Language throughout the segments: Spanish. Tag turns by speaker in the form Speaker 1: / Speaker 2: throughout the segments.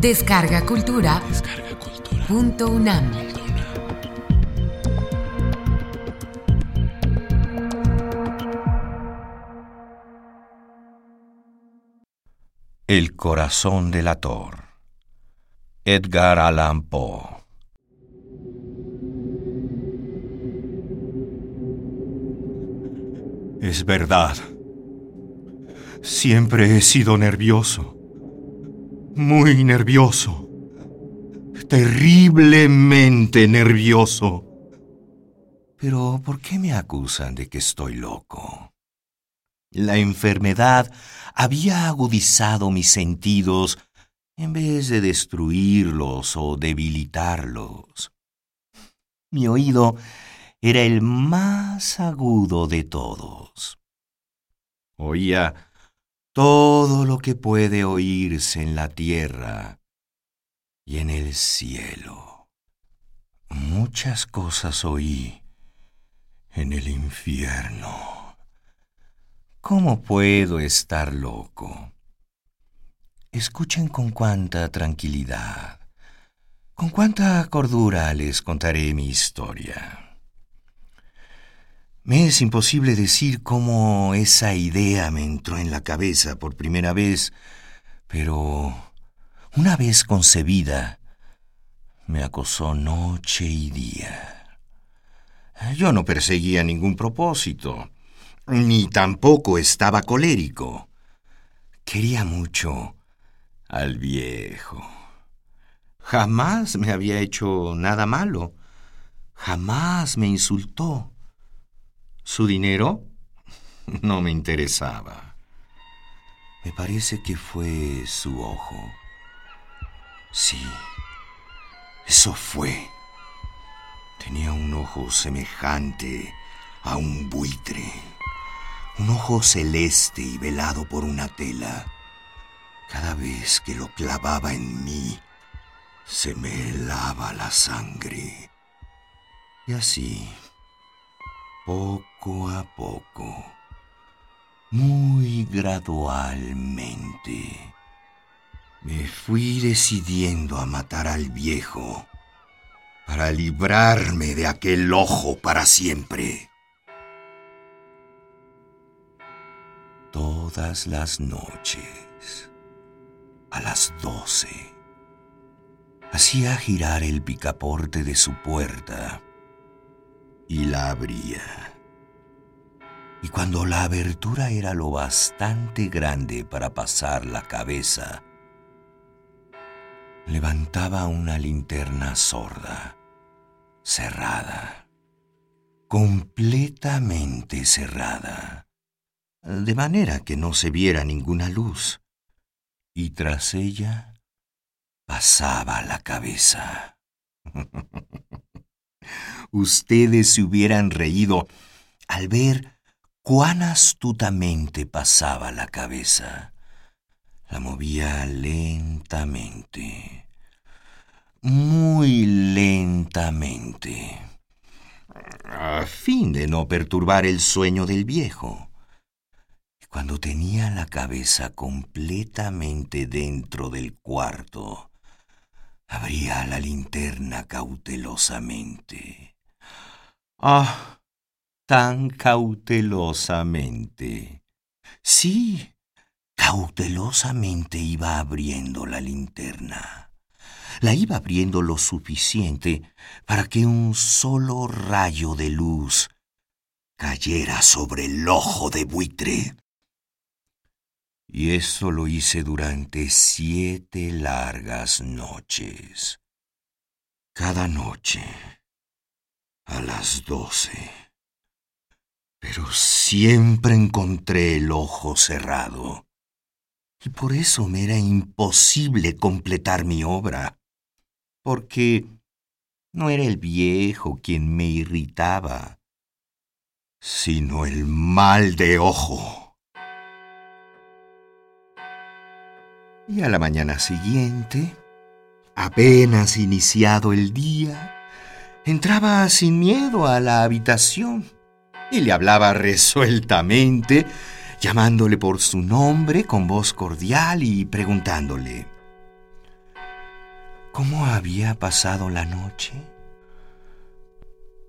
Speaker 1: Descarga Cultura. Punto UNAM.
Speaker 2: El corazón del ator. Edgar Allan Poe. Es verdad. Siempre he sido nervioso. Muy nervioso. Terriblemente nervioso. Pero ¿por qué me acusan de que estoy loco? La enfermedad había agudizado mis sentidos en vez de destruirlos o debilitarlos. Mi oído era el más agudo de todos. Oía todo lo que puede oírse en la tierra y en el cielo. Muchas cosas oí en el infierno. ¿Cómo puedo estar loco? Escuchen con cuánta tranquilidad, con cuánta cordura les contaré mi historia. Me es imposible decir cómo esa idea me entró en la cabeza por primera vez, pero una vez concebida, me acosó noche y día. Yo no perseguía ningún propósito, ni tampoco estaba colérico. Quería mucho al viejo. Jamás me había hecho nada malo, jamás me insultó. Su dinero no me interesaba. Me parece que fue su ojo. Sí, eso fue. Tenía un ojo semejante a un buitre. Un ojo celeste y velado por una tela. Cada vez que lo clavaba en mí, se me helaba la sangre. Y así poco a poco, muy gradualmente, me fui decidiendo a matar al viejo para librarme de aquel ojo para siempre. Todas las noches, a las doce, hacía girar el picaporte de su puerta y la abría. Y cuando la abertura era lo bastante grande para pasar la cabeza, levantaba una linterna sorda, cerrada, completamente cerrada, de manera que no se viera ninguna luz, y tras ella pasaba la cabeza. ustedes se hubieran reído al ver cuán astutamente pasaba la cabeza. La movía lentamente, muy lentamente, a fin de no perturbar el sueño del viejo. Y cuando tenía la cabeza completamente dentro del cuarto, abría la linterna cautelosamente. Ah, tan cautelosamente. Sí, cautelosamente iba abriendo la linterna. La iba abriendo lo suficiente para que un solo rayo de luz cayera sobre el ojo de buitre. Y eso lo hice durante siete largas noches. Cada noche a las doce. Pero siempre encontré el ojo cerrado. Y por eso me era imposible completar mi obra. Porque no era el viejo quien me irritaba, sino el mal de ojo. Y a la mañana siguiente, apenas iniciado el día, entraba sin miedo a la habitación y le hablaba resueltamente, llamándole por su nombre con voz cordial y preguntándole, ¿Cómo había pasado la noche?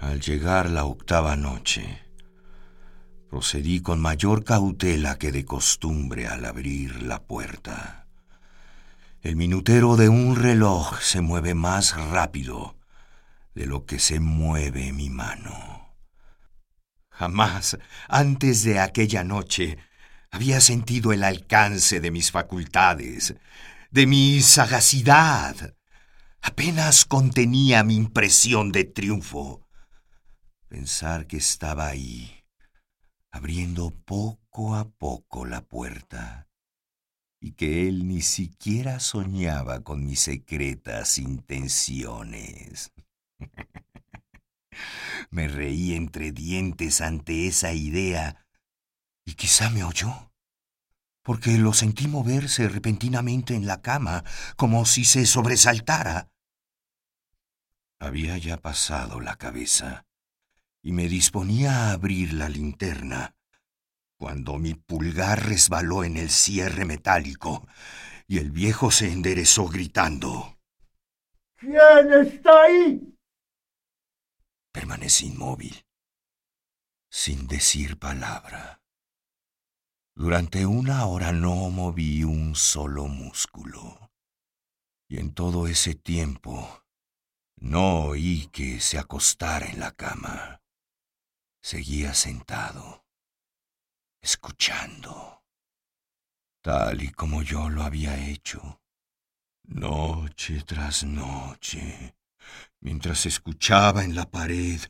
Speaker 2: Al llegar la octava noche, procedí con mayor cautela que de costumbre al abrir la puerta. El minutero de un reloj se mueve más rápido de lo que se mueve mi mano. Jamás antes de aquella noche había sentido el alcance de mis facultades, de mi sagacidad. Apenas contenía mi impresión de triunfo. Pensar que estaba ahí, abriendo poco a poco la puerta, y que él ni siquiera soñaba con mis secretas intenciones. Me reí entre dientes ante esa idea y quizá me oyó, porque lo sentí moverse repentinamente en la cama, como si se sobresaltara. Había ya pasado la cabeza, y me disponía a abrir la linterna, cuando mi pulgar resbaló en el cierre metálico, y el viejo se enderezó gritando.
Speaker 3: ¿Quién está ahí?
Speaker 2: Permanecí inmóvil, sin decir palabra. Durante una hora no moví un solo músculo. Y en todo ese tiempo no oí que se acostara en la cama. Seguía sentado, escuchando, tal y como yo lo había hecho, noche tras noche, mientras escuchaba en la pared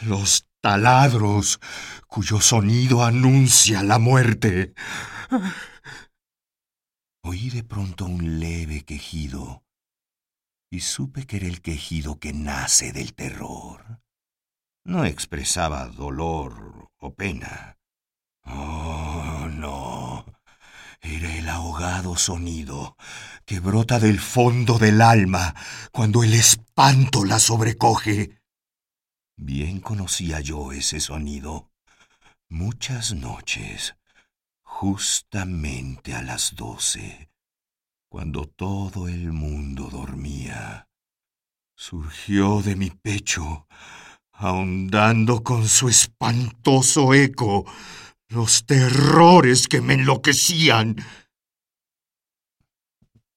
Speaker 2: los taladros cuyo sonido anuncia la muerte. Oí de pronto un leve quejido y supe que era el quejido que nace del terror. No expresaba dolor o pena. Oh, no. Era el ahogado sonido que brota del fondo del alma cuando el espanto la sobrecoge. Bien conocía yo ese sonido. Muchas noches, justamente a las doce, cuando todo el mundo dormía, surgió de mi pecho, ahondando con su espantoso eco los terrores que me enloquecían.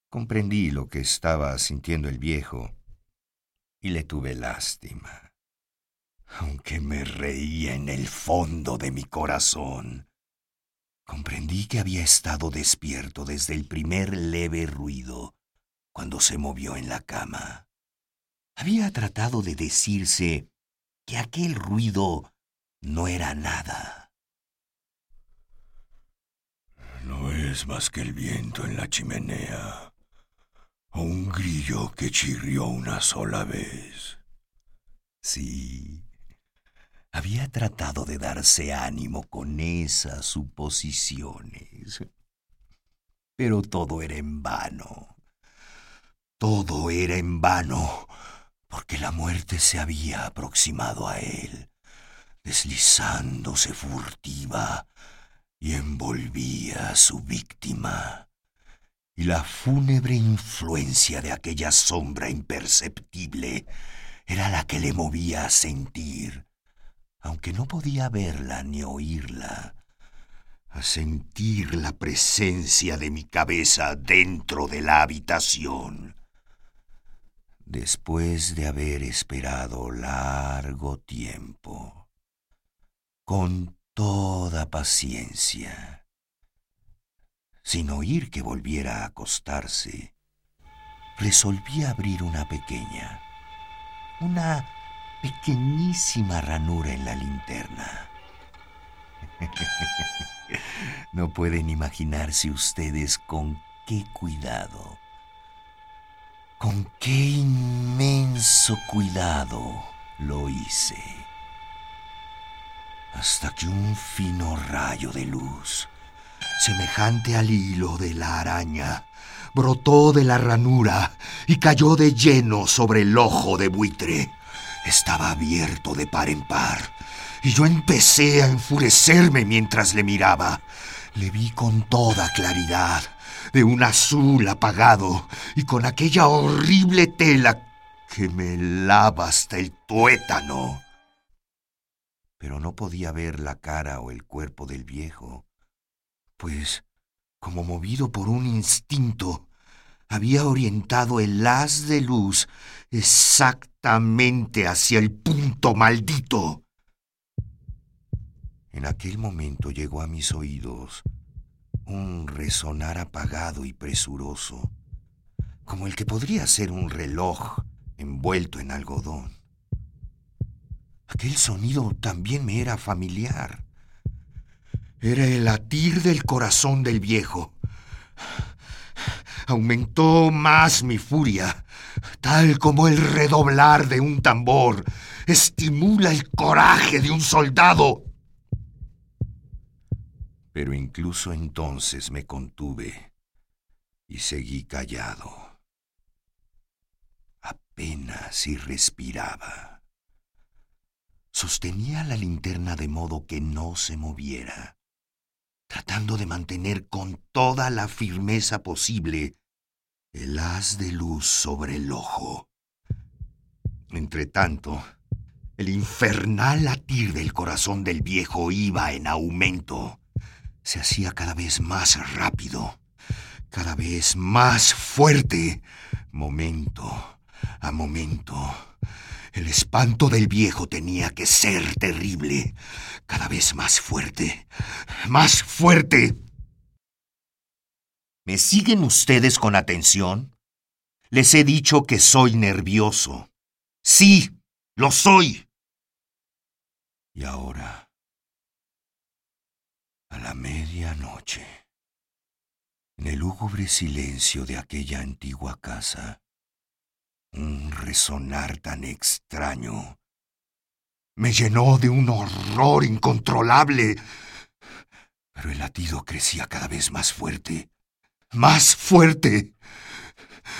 Speaker 2: Comprendí lo que estaba sintiendo el viejo y le tuve lástima aunque me reía en el fondo de mi corazón. Comprendí que había estado despierto desde el primer leve ruido, cuando se movió en la cama. Había tratado de decirse que aquel ruido no era nada. No más que el viento en la chimenea, o un grillo que chirrió una sola vez. Sí, había tratado de darse ánimo con esas suposiciones. Pero todo era en vano. Todo era en vano, porque la muerte se había aproximado a él, deslizándose furtiva y envolvía a su víctima. Y la fúnebre influencia de aquella sombra imperceptible era la que le movía a sentir aunque no podía verla ni oírla, a sentir la presencia de mi cabeza dentro de la habitación. Después de haber esperado largo tiempo, con toda paciencia, sin oír que volviera a acostarse, resolví abrir una pequeña, una pequeñísima ranura en la linterna. No pueden imaginarse ustedes con qué cuidado, con qué inmenso cuidado lo hice. Hasta que un fino rayo de luz, semejante al hilo de la araña, brotó de la ranura y cayó de lleno sobre el ojo de buitre. Estaba abierto de par en par, y yo empecé a enfurecerme mientras le miraba. Le vi con toda claridad, de un azul apagado y con aquella horrible tela que me lava hasta el tuétano. Pero no podía ver la cara o el cuerpo del viejo, pues, como movido por un instinto, había orientado el haz de luz exactamente hacia el punto maldito. En aquel momento llegó a mis oídos un resonar apagado y presuroso, como el que podría ser un reloj envuelto en algodón. Aquel sonido también me era familiar. Era el latir del corazón del viejo. Aumentó más mi furia, tal como el redoblar de un tambor estimula el coraje de un soldado. Pero incluso entonces me contuve y seguí callado. Apenas si respiraba. Sostenía la linterna de modo que no se moviera tratando de mantener con toda la firmeza posible el haz de luz sobre el ojo. Entretanto, el infernal latir del corazón del viejo iba en aumento. Se hacía cada vez más rápido, cada vez más fuerte, momento a momento. El espanto del viejo tenía que ser terrible, cada vez más fuerte, más fuerte. ¿Me siguen ustedes con atención? Les he dicho que soy nervioso. Sí, lo soy. Y ahora, a la medianoche, en el lúgubre silencio de aquella antigua casa, un resonar tan extraño me llenó de un horror incontrolable. Pero el latido crecía cada vez más fuerte, más fuerte.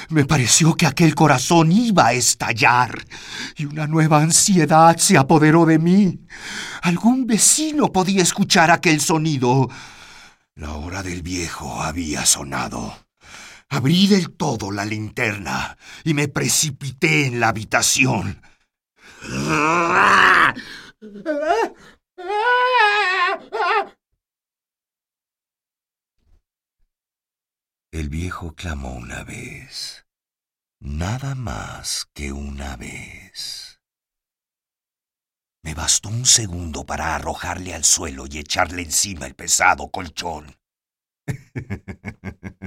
Speaker 2: Me pareció que aquel corazón iba a estallar y una nueva ansiedad se apoderó de mí. Algún vecino podía escuchar aquel sonido. La hora del viejo había sonado. Abrí del todo la linterna y me precipité en la habitación. El viejo clamó una vez, nada más que una vez. Me bastó un segundo para arrojarle al suelo y echarle encima el pesado colchón.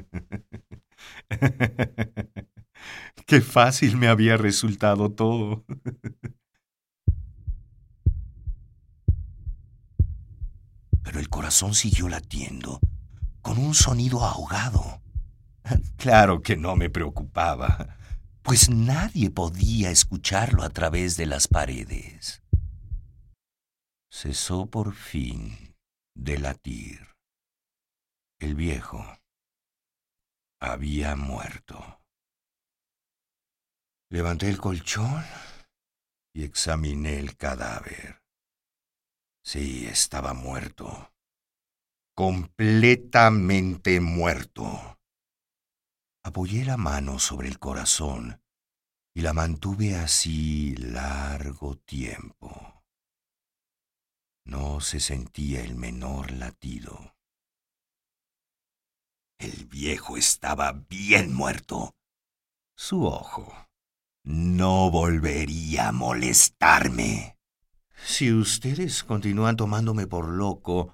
Speaker 2: Qué fácil me había resultado todo. Pero el corazón siguió latiendo, con un sonido ahogado. Claro que no me preocupaba, pues nadie podía escucharlo a través de las paredes. Cesó por fin de latir. El viejo había muerto. Levanté el colchón y examiné el cadáver. Sí, estaba muerto. Completamente muerto. Apoyé la mano sobre el corazón y la mantuve así largo tiempo. No se sentía el menor latido. El viejo estaba bien muerto. Su ojo no volvería a molestarme. Si ustedes continúan tomándome por loco,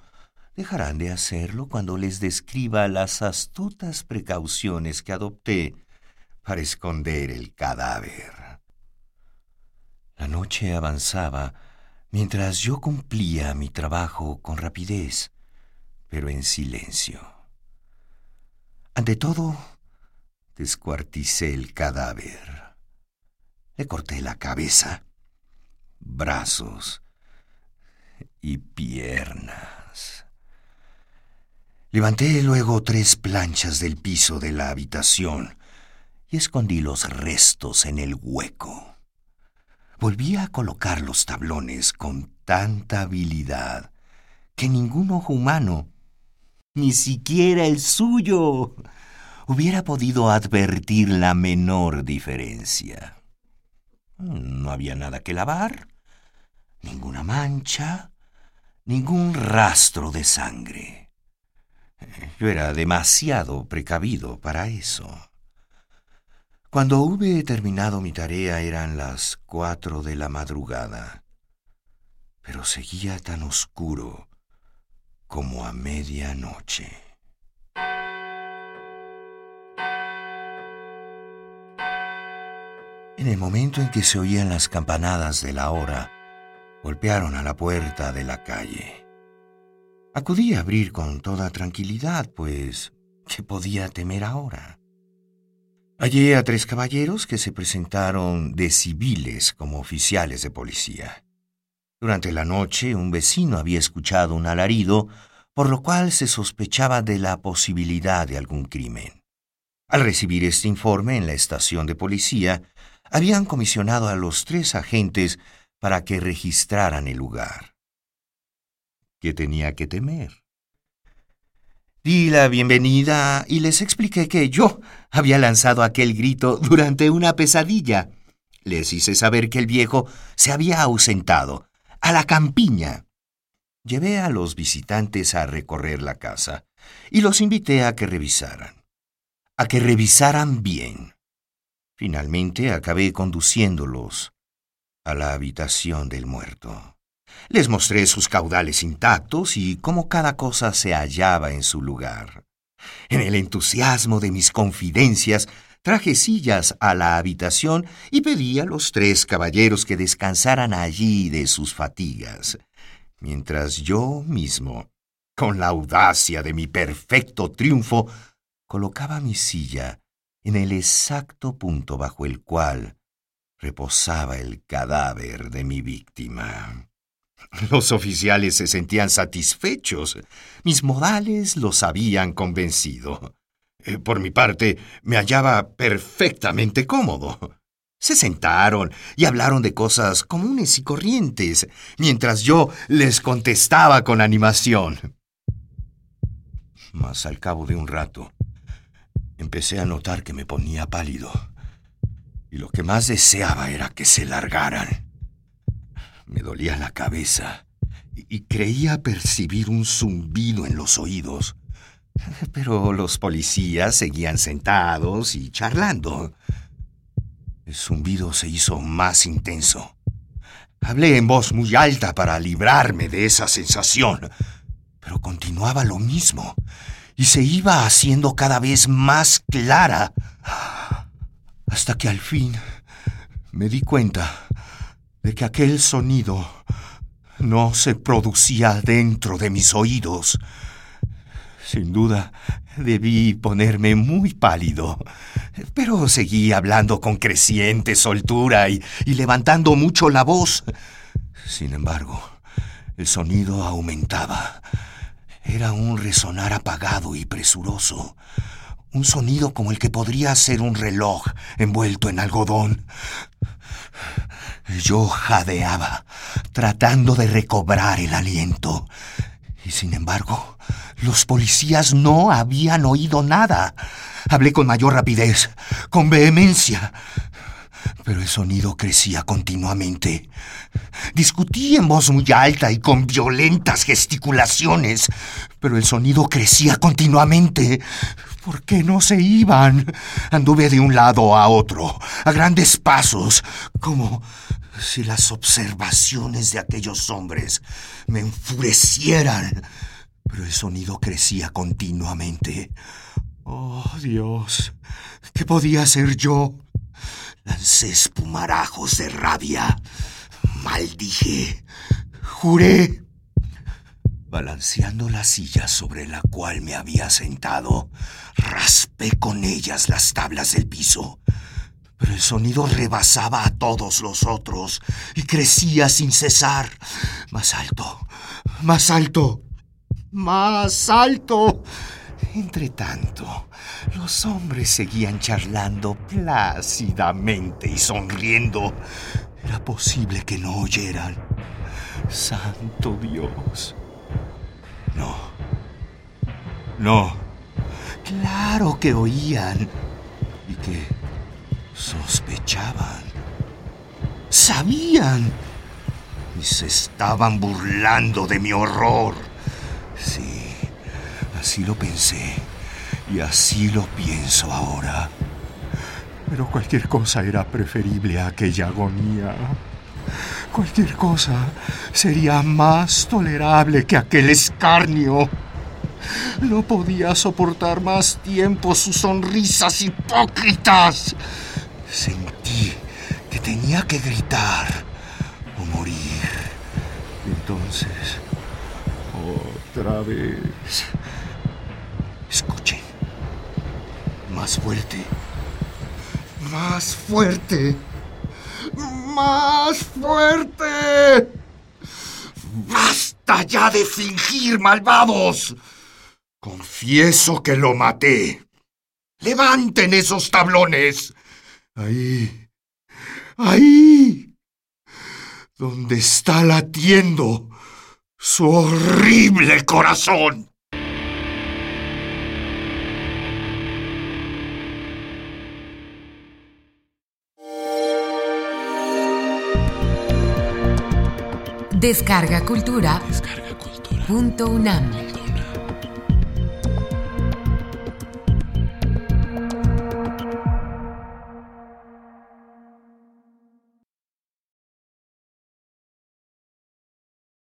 Speaker 2: dejarán de hacerlo cuando les describa las astutas precauciones que adopté para esconder el cadáver. La noche avanzaba mientras yo cumplía mi trabajo con rapidez, pero en silencio. Ante todo, descuarticé el cadáver. Le corté la cabeza, brazos y piernas. Levanté luego tres planchas del piso de la habitación y escondí los restos en el hueco. Volví a colocar los tablones con tanta habilidad que ningún ojo humano ni siquiera el suyo, hubiera podido advertir la menor diferencia. No había nada que lavar, ninguna mancha, ningún rastro de sangre. Yo era demasiado precavido para eso. Cuando hube terminado mi tarea eran las cuatro de la madrugada, pero seguía tan oscuro como a medianoche. En el momento en que se oían las campanadas de la hora, golpearon a la puerta de la calle. Acudí a abrir con toda tranquilidad, pues, ¿qué podía temer ahora? Hallé a tres caballeros que se presentaron de civiles como oficiales de policía. Durante la noche un vecino había escuchado un alarido, por lo cual se sospechaba de la posibilidad de algún crimen. Al recibir este informe en la estación de policía, habían comisionado a los tres agentes para que registraran el lugar. ¿Qué tenía que temer? Di la bienvenida y les expliqué que yo había lanzado aquel grito durante una pesadilla. Les hice saber que el viejo se había ausentado, a la campiña. Llevé a los visitantes a recorrer la casa y los invité a que revisaran. A que revisaran bien. Finalmente acabé conduciéndolos a la habitación del muerto. Les mostré sus caudales intactos y cómo cada cosa se hallaba en su lugar. En el entusiasmo de mis confidencias, traje sillas a la habitación y pedí a los tres caballeros que descansaran allí de sus fatigas, mientras yo mismo, con la audacia de mi perfecto triunfo, colocaba mi silla en el exacto punto bajo el cual reposaba el cadáver de mi víctima. Los oficiales se sentían satisfechos. Mis modales los habían convencido. Eh, por mi parte, me hallaba perfectamente cómodo. Se sentaron y hablaron de cosas comunes y corrientes, mientras yo les contestaba con animación. Mas al cabo de un rato, empecé a notar que me ponía pálido, y lo que más deseaba era que se largaran. Me dolía la cabeza y creía percibir un zumbido en los oídos. Pero los policías seguían sentados y charlando. El zumbido se hizo más intenso. Hablé en voz muy alta para librarme de esa sensación, pero continuaba lo mismo y se iba haciendo cada vez más clara, hasta que al fin me di cuenta de que aquel sonido no se producía dentro de mis oídos. Sin duda, debí ponerme muy pálido, pero seguí hablando con creciente soltura y, y, levantando mucho la voz. Sin embargo, el sonido aumentaba. Era un resonar apagado y presuroso, un sonido como el que podría ser un reloj envuelto en algodón. Yo jadeaba, tratando de recobrar el aliento. Y sin embargo, los policías no habían oído nada. Hablé con mayor rapidez, con vehemencia. Pero el sonido crecía continuamente. Discutí en voz muy alta y con violentas gesticulaciones, pero el sonido crecía continuamente. ¿Por qué no se iban? Anduve de un lado a otro, a grandes pasos, como si las observaciones de aquellos hombres me enfurecieran. Pero el sonido crecía continuamente. Oh, Dios, ¿qué podía hacer yo? Lancé espumarajos de rabia. Maldije. Juré Balanceando la silla sobre la cual me había sentado, raspé con ellas las tablas del piso. Pero el sonido rebasaba a todos los otros y crecía sin cesar. Más alto, más alto, más alto. Entre tanto, los hombres seguían charlando plácidamente y sonriendo. Era posible que no oyeran. Santo Dios. No. No. Claro que oían y que sospechaban. Sabían y se estaban burlando de mi horror. Sí, así lo pensé y así lo pienso ahora. Pero cualquier cosa era preferible a aquella agonía. Cualquier cosa sería más tolerable que aquel escarnio. No podía soportar más tiempo sus sonrisas hipócritas. Sentí que tenía que gritar o morir. Entonces, otra vez. Escuchen. Más fuerte. Más fuerte. Más fuerte. ¡Basta ya de fingir, malvados! Confieso que lo maté. Levanten esos tablones. Ahí. Ahí. Donde está latiendo su horrible corazón.
Speaker 1: Descarga Cultura. Descarga Cultura. Punto UNAM.